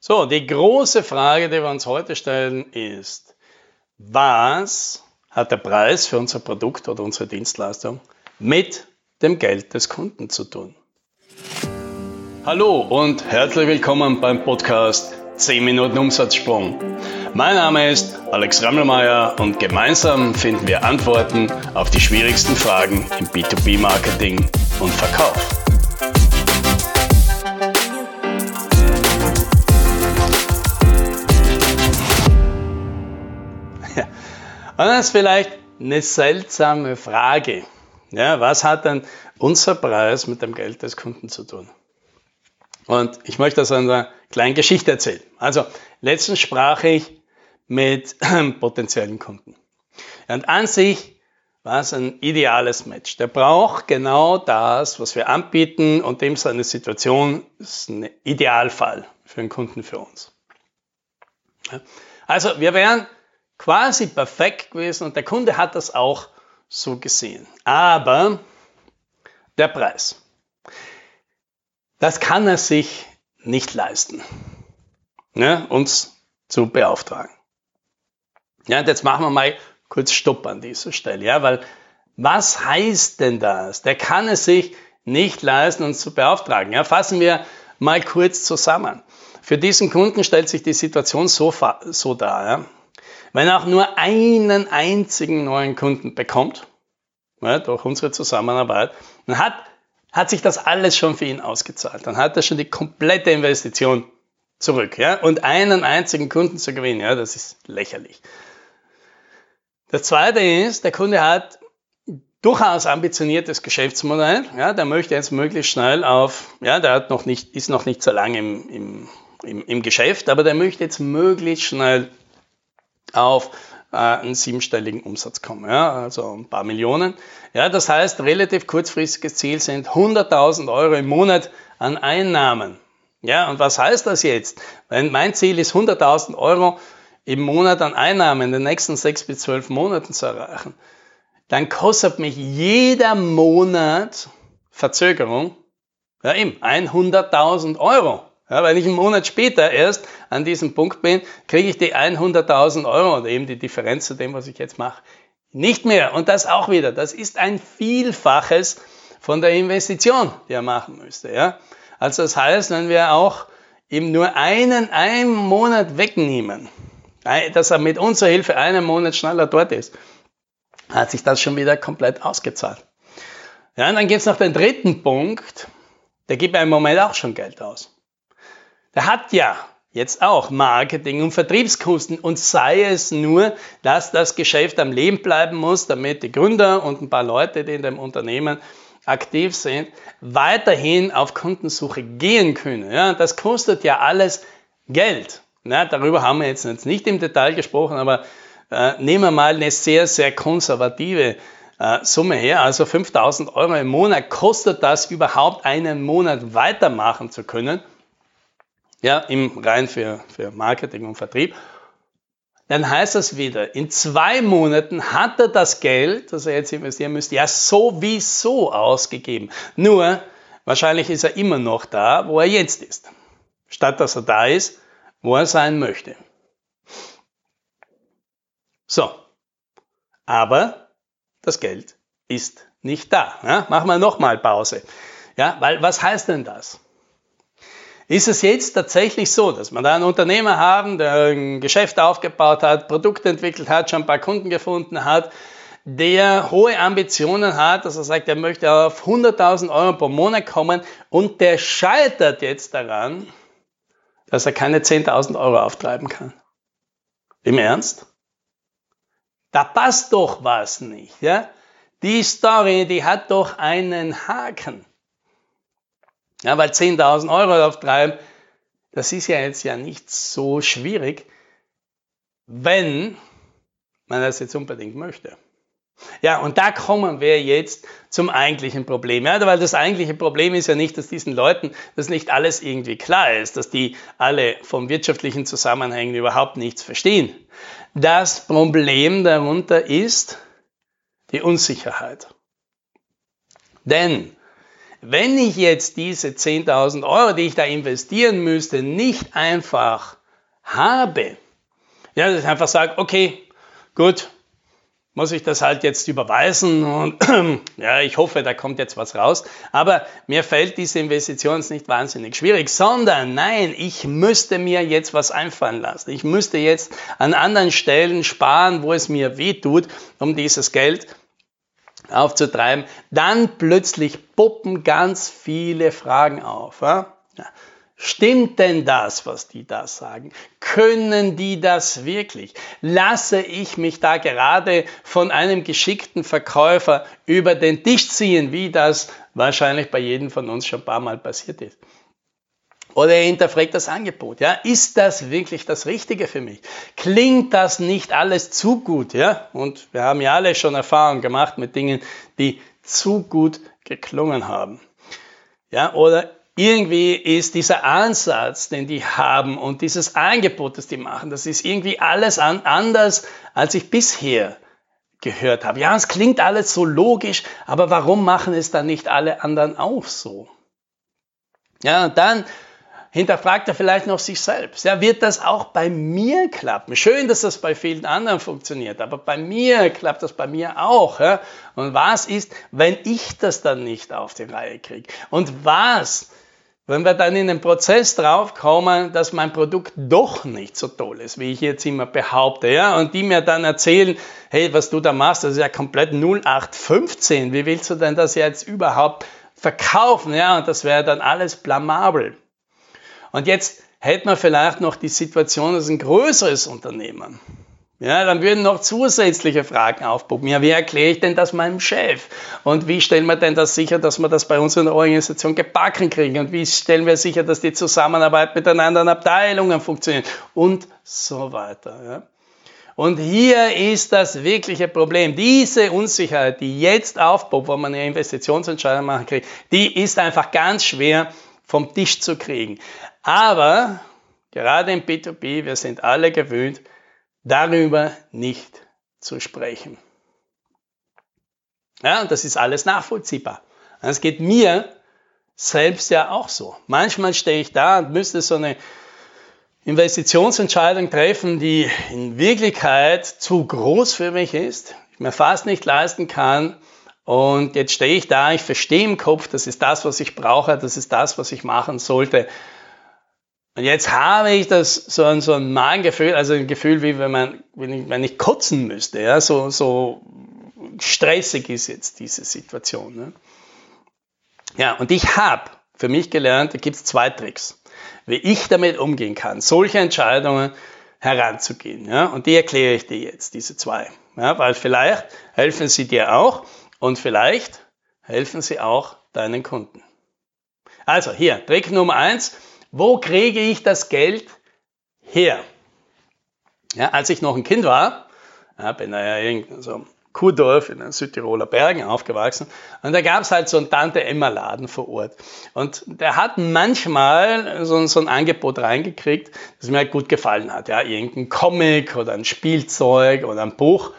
So, die große Frage, die wir uns heute stellen, ist, was hat der Preis für unser Produkt oder unsere Dienstleistung mit dem Geld des Kunden zu tun? Hallo und herzlich willkommen beim Podcast 10 Minuten Umsatzsprung. Mein Name ist Alex Rammelmeier und gemeinsam finden wir Antworten auf die schwierigsten Fragen im B2B-Marketing und Verkauf. Das ist vielleicht eine seltsame Frage. Ja, was hat denn unser Preis mit dem Geld des Kunden zu tun? Und ich möchte das in einer kleinen Geschichte erzählen. Also, letztens sprach ich mit potenziellen Kunden. Und an sich war es ein ideales Match. Der braucht genau das, was wir anbieten und dem seine Situation ist ein Idealfall für einen Kunden für uns. Also, wir wären quasi perfekt gewesen und der Kunde hat das auch so gesehen. Aber der Preis, das kann er sich nicht leisten, ne, uns zu beauftragen. Ja, und jetzt machen wir mal kurz Stopp an dieser Stelle, ja, weil was heißt denn das? Der kann es sich nicht leisten, uns zu beauftragen. Ja, fassen wir mal kurz zusammen. Für diesen Kunden stellt sich die Situation so, so dar. Ja. Wenn er auch nur einen einzigen neuen Kunden bekommt, ja, durch unsere Zusammenarbeit, dann hat, hat sich das alles schon für ihn ausgezahlt. Dann hat er schon die komplette Investition zurück. Ja? Und einen einzigen Kunden zu gewinnen, ja, das ist lächerlich. Das zweite ist, der Kunde hat durchaus ambitioniertes Geschäftsmodell. Ja, der möchte jetzt möglichst schnell auf, ja, der hat noch nicht, ist noch nicht so lange im, im, im, im Geschäft, aber der möchte jetzt möglichst schnell auf äh, einen siebenstelligen Umsatz kommen, ja, also ein paar Millionen. Ja, das heißt, relativ kurzfristiges Ziel sind 100.000 Euro im Monat an Einnahmen. Ja, und was heißt das jetzt? Wenn mein Ziel ist 100.000 Euro im Monat an Einnahmen in den nächsten sechs bis zwölf Monaten zu erreichen, dann kostet mich jeder Monat Verzögerung ja eben 100.000 Euro. Ja, weil ich einen Monat später erst an diesem Punkt bin, kriege ich die 100.000 Euro oder eben die Differenz zu dem, was ich jetzt mache, nicht mehr. Und das auch wieder. Das ist ein Vielfaches von der Investition, die er machen müsste. Ja? Also das heißt, wenn wir auch ihm nur einen, einen Monat wegnehmen, dass er mit unserer Hilfe einen Monat schneller dort ist, hat sich das schon wieder komplett ausgezahlt. Ja, und dann gibt es noch den dritten Punkt, der gibt im Moment auch schon Geld aus. Der hat ja jetzt auch Marketing und Vertriebskosten und sei es nur, dass das Geschäft am Leben bleiben muss, damit die Gründer und ein paar Leute, die in dem Unternehmen aktiv sind, weiterhin auf Kundensuche gehen können. Ja, das kostet ja alles Geld. Ja, darüber haben wir jetzt nicht im Detail gesprochen, aber äh, nehmen wir mal eine sehr, sehr konservative äh, Summe her. Also 5000 Euro im Monat kostet das überhaupt einen Monat weitermachen zu können ja, im rein für, für Marketing und Vertrieb, dann heißt das wieder, in zwei Monaten hat er das Geld, das er jetzt investieren müsste, ja sowieso ausgegeben. Nur, wahrscheinlich ist er immer noch da, wo er jetzt ist. Statt dass er da ist, wo er sein möchte. So. Aber das Geld ist nicht da. Ja, machen wir nochmal Pause. Ja, weil was heißt denn das? Ist es jetzt tatsächlich so, dass man da einen Unternehmer haben, der ein Geschäft aufgebaut hat, Produkte entwickelt hat, schon ein paar Kunden gefunden hat, der hohe Ambitionen hat, dass er sagt, er möchte auf 100.000 Euro pro Monat kommen und der scheitert jetzt daran, dass er keine 10.000 Euro auftreiben kann. Im Ernst? Da passt doch was nicht, ja? Die Story, die hat doch einen Haken. Ja, weil 10.000 Euro auftreiben, das ist ja jetzt ja nicht so schwierig, wenn man das jetzt unbedingt möchte. Ja, und da kommen wir jetzt zum eigentlichen Problem. Ja, weil das eigentliche Problem ist ja nicht, dass diesen Leuten das nicht alles irgendwie klar ist, dass die alle vom wirtschaftlichen Zusammenhängen überhaupt nichts verstehen. Das Problem darunter ist die Unsicherheit. Denn wenn ich jetzt diese 10.000 Euro, die ich da investieren müsste, nicht einfach habe, ja, dass ich einfach sage, okay, gut, muss ich das halt jetzt überweisen und ja, ich hoffe, da kommt jetzt was raus. Aber mir fällt diese Investition nicht wahnsinnig schwierig, sondern nein, ich müsste mir jetzt was einfallen lassen. Ich müsste jetzt an anderen Stellen sparen, wo es mir weh tut, um dieses Geld aufzutreiben. Dann plötzlich puppen ganz viele Fragen auf. Ja? Stimmt denn das, was die da sagen? Können die das wirklich? Lasse ich mich da gerade von einem geschickten Verkäufer über den Tisch ziehen, wie das wahrscheinlich bei jedem von uns schon ein paar Mal passiert ist? Oder er hinterfragt das Angebot. Ja? Ist das wirklich das Richtige für mich? Klingt das nicht alles zu gut? Ja? Und wir haben ja alle schon Erfahrungen gemacht mit Dingen, die zu gut geklungen haben. Ja? Oder irgendwie ist dieser Ansatz, den die haben und dieses Angebot, das die machen, das ist irgendwie alles an, anders, als ich bisher gehört habe. Ja, es klingt alles so logisch, aber warum machen es dann nicht alle anderen auch so? Ja, und dann hinterfragt er vielleicht noch sich selbst. Ja, wird das auch bei mir klappen? Schön, dass das bei vielen anderen funktioniert, aber bei mir klappt das bei mir auch. Ja? Und was ist, wenn ich das dann nicht auf die Reihe kriege? Und was, wenn wir dann in den Prozess draufkommen, dass mein Produkt doch nicht so toll ist, wie ich jetzt immer behaupte, ja, und die mir dann erzählen, hey, was du da machst, das ist ja komplett 0815, wie willst du denn das jetzt überhaupt verkaufen, ja, und das wäre dann alles blamabel. Und jetzt hätte man vielleicht noch die Situation, dass ein größeres Unternehmen ja, dann würden noch zusätzliche Fragen aufpoppen. Ja, wie erkläre ich denn das meinem Chef? Und wie stellen wir denn das sicher, dass wir das bei uns in der Organisation gebacken kriegen? Und wie stellen wir sicher, dass die Zusammenarbeit mit den anderen Abteilungen funktioniert? Und so weiter. Ja. Und hier ist das wirkliche Problem. Diese Unsicherheit, die jetzt aufpoppt, wo man eine Investitionsentscheidung machen kriegt, die ist einfach ganz schwer vom Tisch zu kriegen. Aber gerade im B2B, wir sind alle gewöhnt, darüber nicht zu sprechen. Ja, und das ist alles nachvollziehbar. Es geht mir selbst ja auch so. Manchmal stehe ich da und müsste so eine Investitionsentscheidung treffen, die in Wirklichkeit zu groß für mich ist, ich mir fast nicht leisten kann. Und jetzt stehe ich da, ich verstehe im Kopf, das ist das, was ich brauche, das ist das, was ich machen sollte. Und jetzt habe ich das so ein, so ein Magengefühl, also ein Gefühl, wie wenn man, wenn ich, wenn ich kotzen müsste, ja, so, so stressig ist jetzt diese Situation. Ne? Ja, und ich habe für mich gelernt, da gibt es zwei Tricks, wie ich damit umgehen kann, solche Entscheidungen heranzugehen. Ja? Und die erkläre ich dir jetzt, diese zwei. Ja? Weil vielleicht helfen sie dir auch und vielleicht helfen sie auch deinen Kunden. Also hier, Trick Nummer eins wo kriege ich das Geld her? Ja, als ich noch ein Kind war, ja, bin da ja irgend so Kurdorf in den Südtiroler Bergen aufgewachsen und da gab es halt so einen Tante-Emma-Laden vor Ort. Und der hat manchmal so, so, ein Angebot reingekriegt, das mir halt gut gefallen hat. Ja, irgendein Comic oder ein Spielzeug oder ein Buch.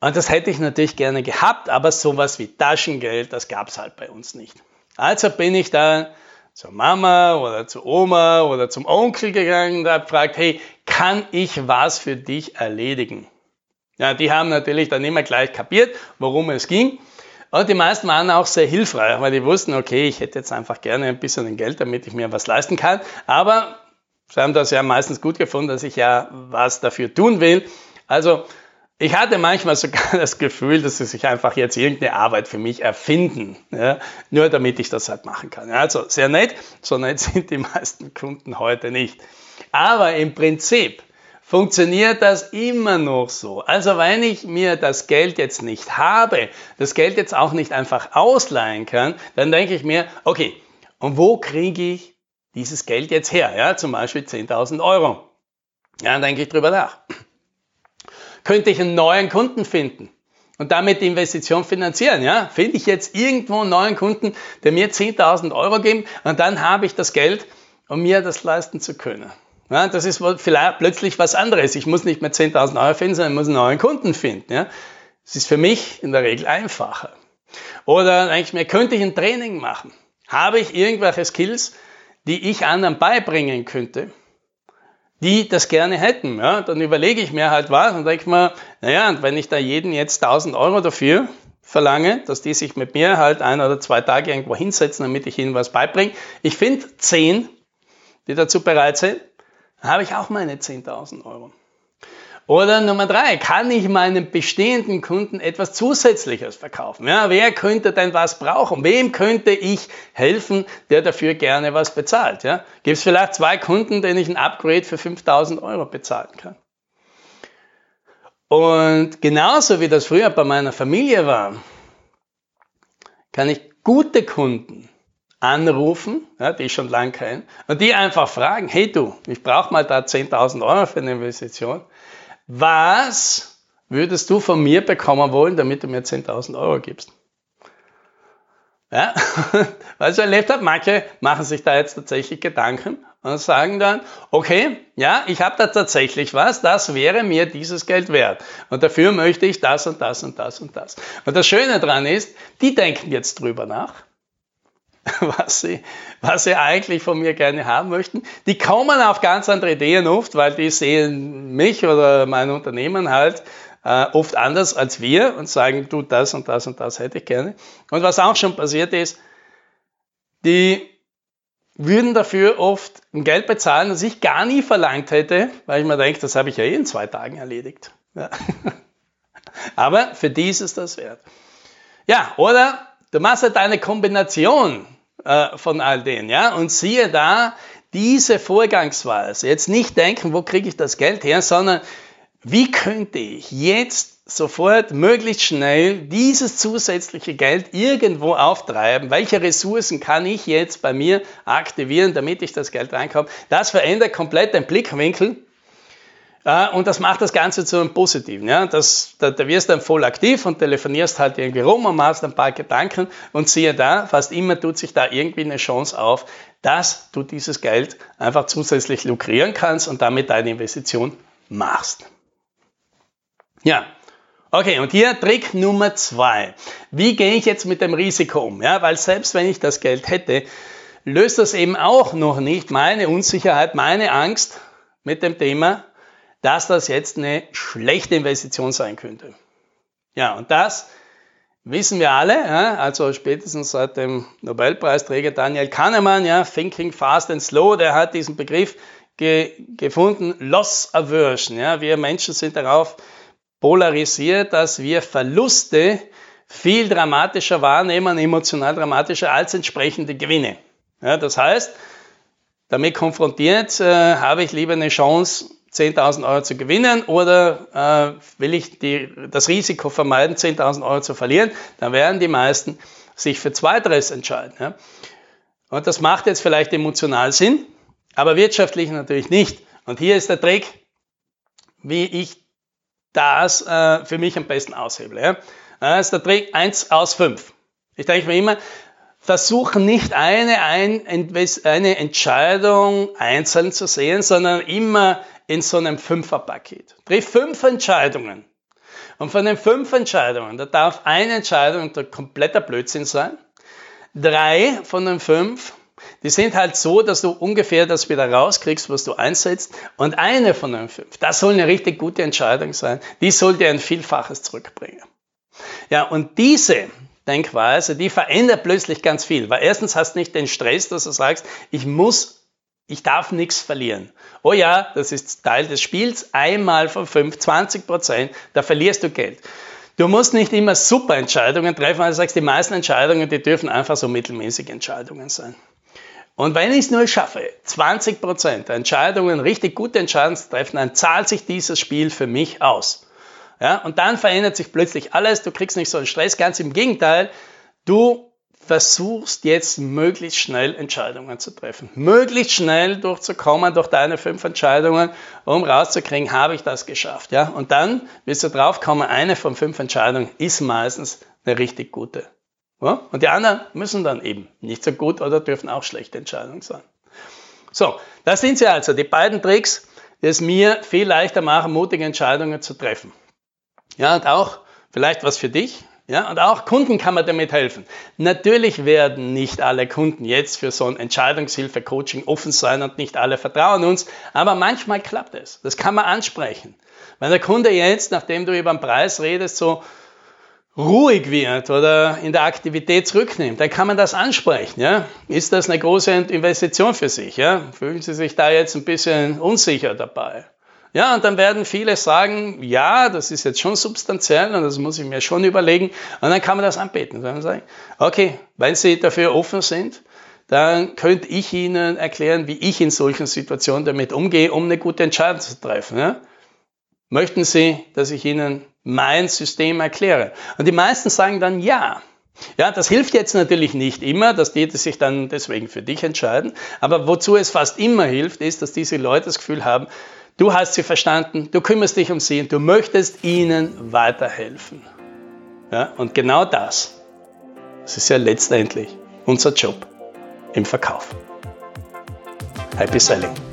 Und das hätte ich natürlich gerne gehabt, aber sowas wie Taschengeld, das gab es halt bei uns nicht. Also bin ich da zur Mama oder zur Oma oder zum Onkel gegangen und habe gefragt, hey, kann ich was für dich erledigen? Ja, die haben natürlich dann immer gleich kapiert, worum es ging. Und die meisten waren auch sehr hilfreich, weil die wussten, okay, ich hätte jetzt einfach gerne ein bisschen Geld, damit ich mir was leisten kann. Aber sie haben das ja meistens gut gefunden, dass ich ja was dafür tun will. Also ich hatte manchmal sogar das Gefühl, dass sie sich einfach jetzt irgendeine Arbeit für mich erfinden, ja, nur damit ich das halt machen kann. Also sehr nett, so nett sind die meisten Kunden heute nicht. Aber im Prinzip funktioniert das immer noch so. Also wenn ich mir das Geld jetzt nicht habe, das Geld jetzt auch nicht einfach ausleihen kann, dann denke ich mir, okay, und wo kriege ich dieses Geld jetzt her? Ja, zum Beispiel 10.000 Euro. Ja, dann denke ich drüber nach könnte ich einen neuen Kunden finden und damit die Investition finanzieren. Ja? Finde ich jetzt irgendwo einen neuen Kunden, der mir 10.000 Euro gibt und dann habe ich das Geld, um mir das leisten zu können. Ja, das ist vielleicht plötzlich was anderes. Ich muss nicht mehr 10.000 Euro finden, sondern ich muss einen neuen Kunden finden. Ja? Das ist für mich in der Regel einfacher. Oder denke ich mir, könnte ich ein Training machen? Habe ich irgendwelche Skills, die ich anderen beibringen könnte, die das gerne hätten? Ja, dann überlege ich mir halt was und denke mir, naja, wenn ich da jeden jetzt 1000 Euro dafür verlange, dass die sich mit mir halt ein oder zwei Tage irgendwo hinsetzen, damit ich ihnen was beibringe. Ich finde zehn, die dazu bereit sind, dann habe ich auch meine 10.000 Euro. Oder Nummer drei, kann ich meinen bestehenden Kunden etwas Zusätzliches verkaufen? Ja, wer könnte denn was brauchen? Wem könnte ich helfen, der dafür gerne was bezahlt? Ja, gibt es vielleicht zwei Kunden, denen ich ein Upgrade für 5000 Euro bezahlen kann? Und genauso wie das früher bei meiner Familie war, kann ich gute Kunden anrufen, ja, die ich schon lange kenne, und die einfach fragen, hey du, ich brauche mal da 10.000 Euro für eine Investition. Was würdest du von mir bekommen wollen, damit du mir 10.000 Euro gibst? Ja, weil ich erlebt habe, manche machen sich da jetzt tatsächlich Gedanken und sagen dann, okay, ja, ich habe da tatsächlich was, das wäre mir dieses Geld wert. Und dafür möchte ich das und das und das und das. Und das Schöne daran ist, die denken jetzt drüber nach, was sie, was sie eigentlich von mir gerne haben möchten. Die kommen auf ganz andere Ideen oft, weil die sehen mich oder mein Unternehmen halt äh, oft anders als wir und sagen, du, das und das und das hätte ich gerne. Und was auch schon passiert ist, die würden dafür oft ein Geld bezahlen, das ich gar nie verlangt hätte, weil ich mir denke, das habe ich ja eh in zwei Tagen erledigt. Ja. Aber für die ist es das wert. Ja, oder du machst halt eine Kombination äh, von all denen, ja, und siehe da diese Vorgangsweise. Jetzt nicht denken, wo kriege ich das Geld her, sondern wie könnte ich jetzt sofort möglichst schnell dieses zusätzliche Geld irgendwo auftreiben? Welche Ressourcen kann ich jetzt bei mir aktivieren, damit ich das Geld reinkomme? Das verändert komplett den Blickwinkel. Und das macht das Ganze zu einem Positiven. Ja? Das, da, da wirst du dann voll aktiv und telefonierst halt irgendwie rum und machst ein paar Gedanken und siehe da, fast immer tut sich da irgendwie eine Chance auf, dass du dieses Geld einfach zusätzlich lukrieren kannst und damit deine Investition machst. Ja, okay, und hier Trick Nummer zwei. Wie gehe ich jetzt mit dem Risiko um? Ja, weil selbst wenn ich das Geld hätte, löst das eben auch noch nicht meine Unsicherheit, meine Angst mit dem Thema, dass das jetzt eine schlechte Investition sein könnte. Ja, und das wissen wir alle, ja, also spätestens seit dem Nobelpreisträger Daniel Kahnemann, ja, Thinking Fast and Slow, der hat diesen Begriff ge gefunden, Loss Aversion. Ja, wir Menschen sind darauf polarisiert, dass wir Verluste viel dramatischer wahrnehmen, emotional dramatischer als entsprechende Gewinne. Ja, das heißt, damit konfrontiert äh, habe ich lieber eine Chance, 10.000 Euro zu gewinnen oder äh, will ich die, das Risiko vermeiden, 10.000 Euro zu verlieren, dann werden die meisten sich für Zweiteres entscheiden. Ja. Und das macht jetzt vielleicht emotional Sinn, aber wirtschaftlich natürlich nicht. Und hier ist der Trick, wie ich das äh, für mich am besten aushebele. Ja? Das ist der Trick 1 aus 5. Ich denke mir immer, versuche nicht eine, ein, eine Entscheidung einzeln zu sehen, sondern immer in so einem Fünferpaket. Triff fünf Entscheidungen. Und von den fünf Entscheidungen, da darf eine Entscheidung der kompletter Blödsinn sein. Drei von den fünf die sind halt so, dass du ungefähr das wieder rauskriegst, was du einsetzt. Und eine von den fünf, das soll eine richtig gute Entscheidung sein, die soll dir ein Vielfaches zurückbringen. Ja, und diese Denkweise, die verändert plötzlich ganz viel. Weil erstens hast du nicht den Stress, dass du sagst, ich muss, ich darf nichts verlieren. Oh ja, das ist Teil des Spiels. Einmal von fünf, 20 Prozent, da verlierst du Geld. Du musst nicht immer super Entscheidungen treffen, weil du sagst, die meisten Entscheidungen, die dürfen einfach so mittelmäßige Entscheidungen sein. Und wenn ich es nur schaffe, 20% der Entscheidungen, richtig gute Entscheidungen zu treffen, dann zahlt sich dieses Spiel für mich aus. Ja, und dann verändert sich plötzlich alles, du kriegst nicht so einen Stress, ganz im Gegenteil, du versuchst jetzt möglichst schnell Entscheidungen zu treffen. Möglichst schnell durchzukommen durch deine fünf Entscheidungen, um rauszukriegen, habe ich das geschafft. Ja? Und dann wirst du draufkommen, eine von fünf Entscheidungen ist meistens eine richtig gute. Ja? Und die anderen müssen dann eben nicht so gut oder dürfen auch schlechte Entscheidungen sein. So, das sind sie also, die beiden Tricks, die es mir viel leichter machen, mutige Entscheidungen zu treffen. Ja, und auch vielleicht was für dich. Ja, und auch Kunden kann man damit helfen. Natürlich werden nicht alle Kunden jetzt für so ein Entscheidungshilfe-Coaching offen sein und nicht alle vertrauen uns, aber manchmal klappt es. Das kann man ansprechen. Wenn der Kunde jetzt, nachdem du über den Preis redest, so ruhig wird oder in der Aktivität zurücknimmt, dann kann man das ansprechen. Ja? Ist das eine große Investition für sich? Ja? Fühlen Sie sich da jetzt ein bisschen unsicher dabei? Ja, und dann werden viele sagen, ja, das ist jetzt schon substanziell und das muss ich mir schon überlegen. Und dann kann man das anbieten. Dann sagen, okay, wenn Sie dafür offen sind, dann könnte ich Ihnen erklären, wie ich in solchen Situationen damit umgehe, um eine gute Entscheidung zu treffen. Ja? Möchten Sie, dass ich Ihnen mein System erkläre? Und die meisten sagen dann ja. Ja, das hilft jetzt natürlich nicht immer, dass die sich dann deswegen für dich entscheiden. Aber wozu es fast immer hilft, ist, dass diese Leute das Gefühl haben, Du hast sie verstanden, du kümmerst dich um sie und du möchtest ihnen weiterhelfen. Ja, und genau das, das ist ja letztendlich unser Job im Verkauf. Happy Selling.